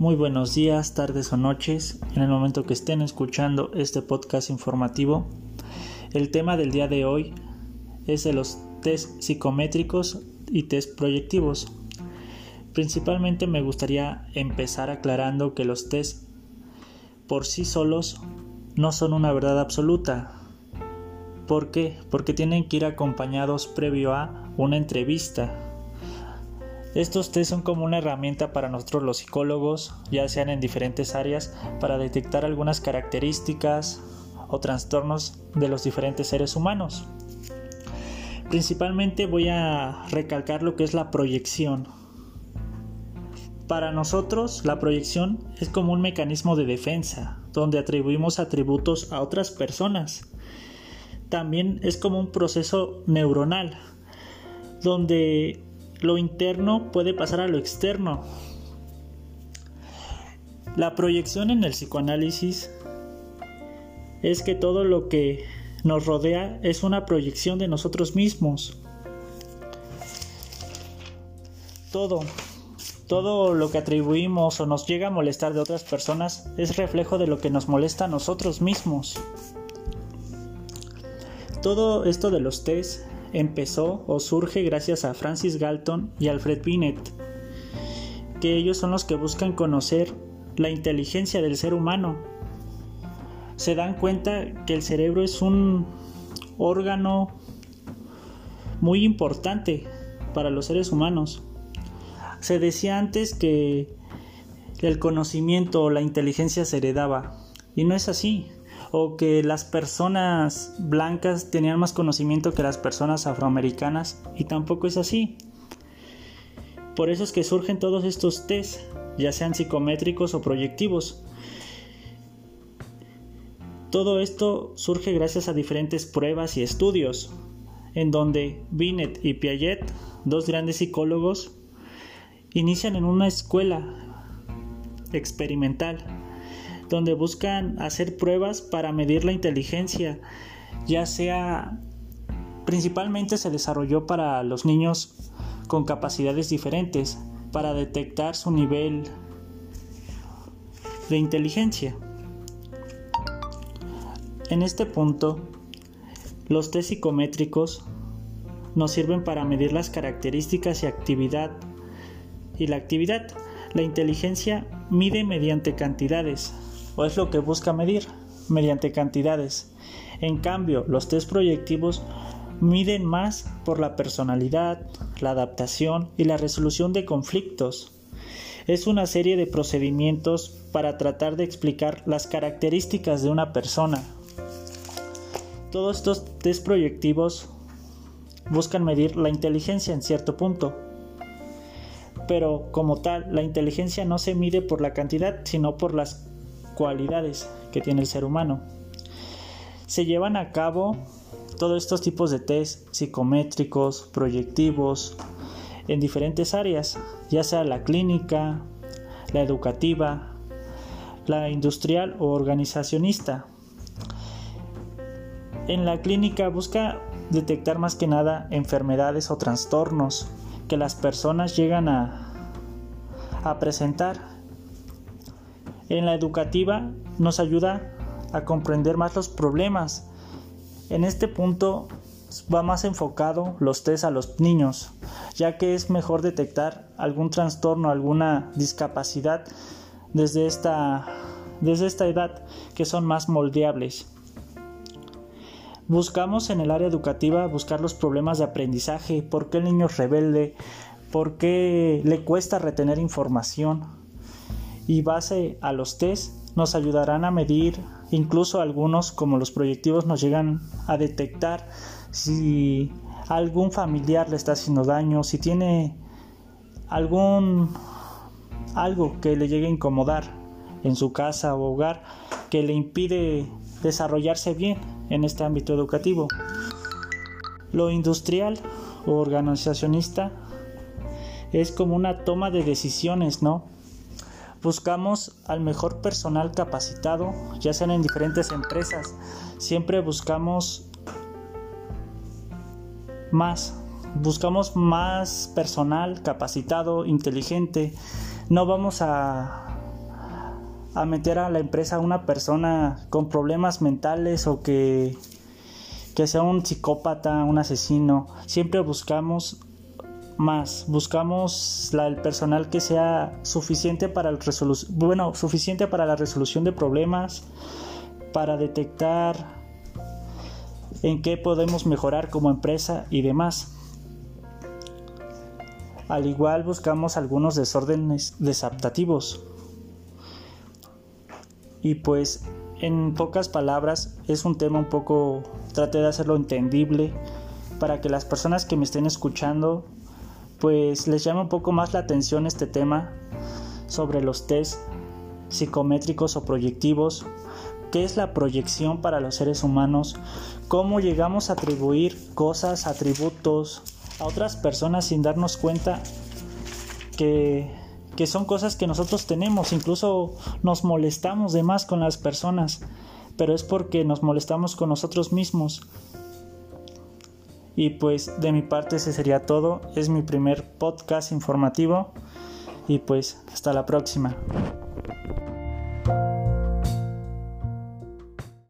Muy buenos días, tardes o noches, en el momento que estén escuchando este podcast informativo. El tema del día de hoy es de los test psicométricos y test proyectivos. Principalmente me gustaría empezar aclarando que los test por sí solos no son una verdad absoluta. ¿Por qué? Porque tienen que ir acompañados previo a una entrevista. Estos test son como una herramienta para nosotros los psicólogos, ya sean en diferentes áreas, para detectar algunas características o trastornos de los diferentes seres humanos. Principalmente voy a recalcar lo que es la proyección. Para nosotros, la proyección es como un mecanismo de defensa, donde atribuimos atributos a otras personas. También es como un proceso neuronal, donde lo interno puede pasar a lo externo. La proyección en el psicoanálisis es que todo lo que nos rodea es una proyección de nosotros mismos. Todo, todo lo que atribuimos o nos llega a molestar de otras personas es reflejo de lo que nos molesta a nosotros mismos. Todo esto de los test empezó o surge gracias a Francis Galton y Alfred Binet, que ellos son los que buscan conocer la inteligencia del ser humano. Se dan cuenta que el cerebro es un órgano muy importante para los seres humanos. Se decía antes que el conocimiento o la inteligencia se heredaba, y no es así o que las personas blancas tenían más conocimiento que las personas afroamericanas y tampoco es así. Por eso es que surgen todos estos test, ya sean psicométricos o proyectivos. Todo esto surge gracias a diferentes pruebas y estudios, en donde Binet y Piaget, dos grandes psicólogos, inician en una escuela experimental donde buscan hacer pruebas para medir la inteligencia, ya sea principalmente se desarrolló para los niños con capacidades diferentes, para detectar su nivel de inteligencia. En este punto, los test psicométricos nos sirven para medir las características y actividad y la actividad. La inteligencia mide mediante cantidades, o es lo que busca medir mediante cantidades. En cambio, los test proyectivos miden más por la personalidad, la adaptación y la resolución de conflictos. Es una serie de procedimientos para tratar de explicar las características de una persona. Todos estos test proyectivos buscan medir la inteligencia en cierto punto. Pero como tal, la inteligencia no se mide por la cantidad, sino por las cualidades que tiene el ser humano. Se llevan a cabo todos estos tipos de test psicométricos, proyectivos, en diferentes áreas, ya sea la clínica, la educativa, la industrial o organizacionista. En la clínica busca detectar más que nada enfermedades o trastornos que las personas llegan a, a presentar en la educativa nos ayuda a comprender más los problemas. En este punto va más enfocado los test a los niños, ya que es mejor detectar algún trastorno, alguna discapacidad desde esta, desde esta edad que son más moldeables. Buscamos en el área educativa buscar los problemas de aprendizaje, por qué el niño es rebelde, por qué le cuesta retener información, y base a los test nos ayudarán a medir, incluso algunos como los proyectivos nos llegan a detectar si algún familiar le está haciendo daño, si tiene algún algo que le llegue a incomodar en su casa o hogar que le impide desarrollarse bien en este ámbito educativo. Lo industrial o organizacionista es como una toma de decisiones, ¿no? Buscamos al mejor personal capacitado, ya sean en diferentes empresas. Siempre buscamos más. Buscamos más personal capacitado, inteligente. No vamos a a meter a la empresa a una persona con problemas mentales o que, que sea un psicópata, un asesino. Siempre buscamos más, buscamos el personal que sea suficiente para, el bueno, suficiente para la resolución de problemas, para detectar en qué podemos mejorar como empresa y demás. Al igual buscamos algunos desórdenes desadaptativos. Y pues en pocas palabras es un tema un poco, trate de hacerlo entendible para que las personas que me estén escuchando pues les llame un poco más la atención este tema sobre los test psicométricos o proyectivos, qué es la proyección para los seres humanos, cómo llegamos a atribuir cosas, atributos a otras personas sin darnos cuenta que, que son cosas que nosotros tenemos, incluso nos molestamos de más con las personas, pero es porque nos molestamos con nosotros mismos. Y pues de mi parte ese sería todo. Es mi primer podcast informativo. Y pues hasta la próxima.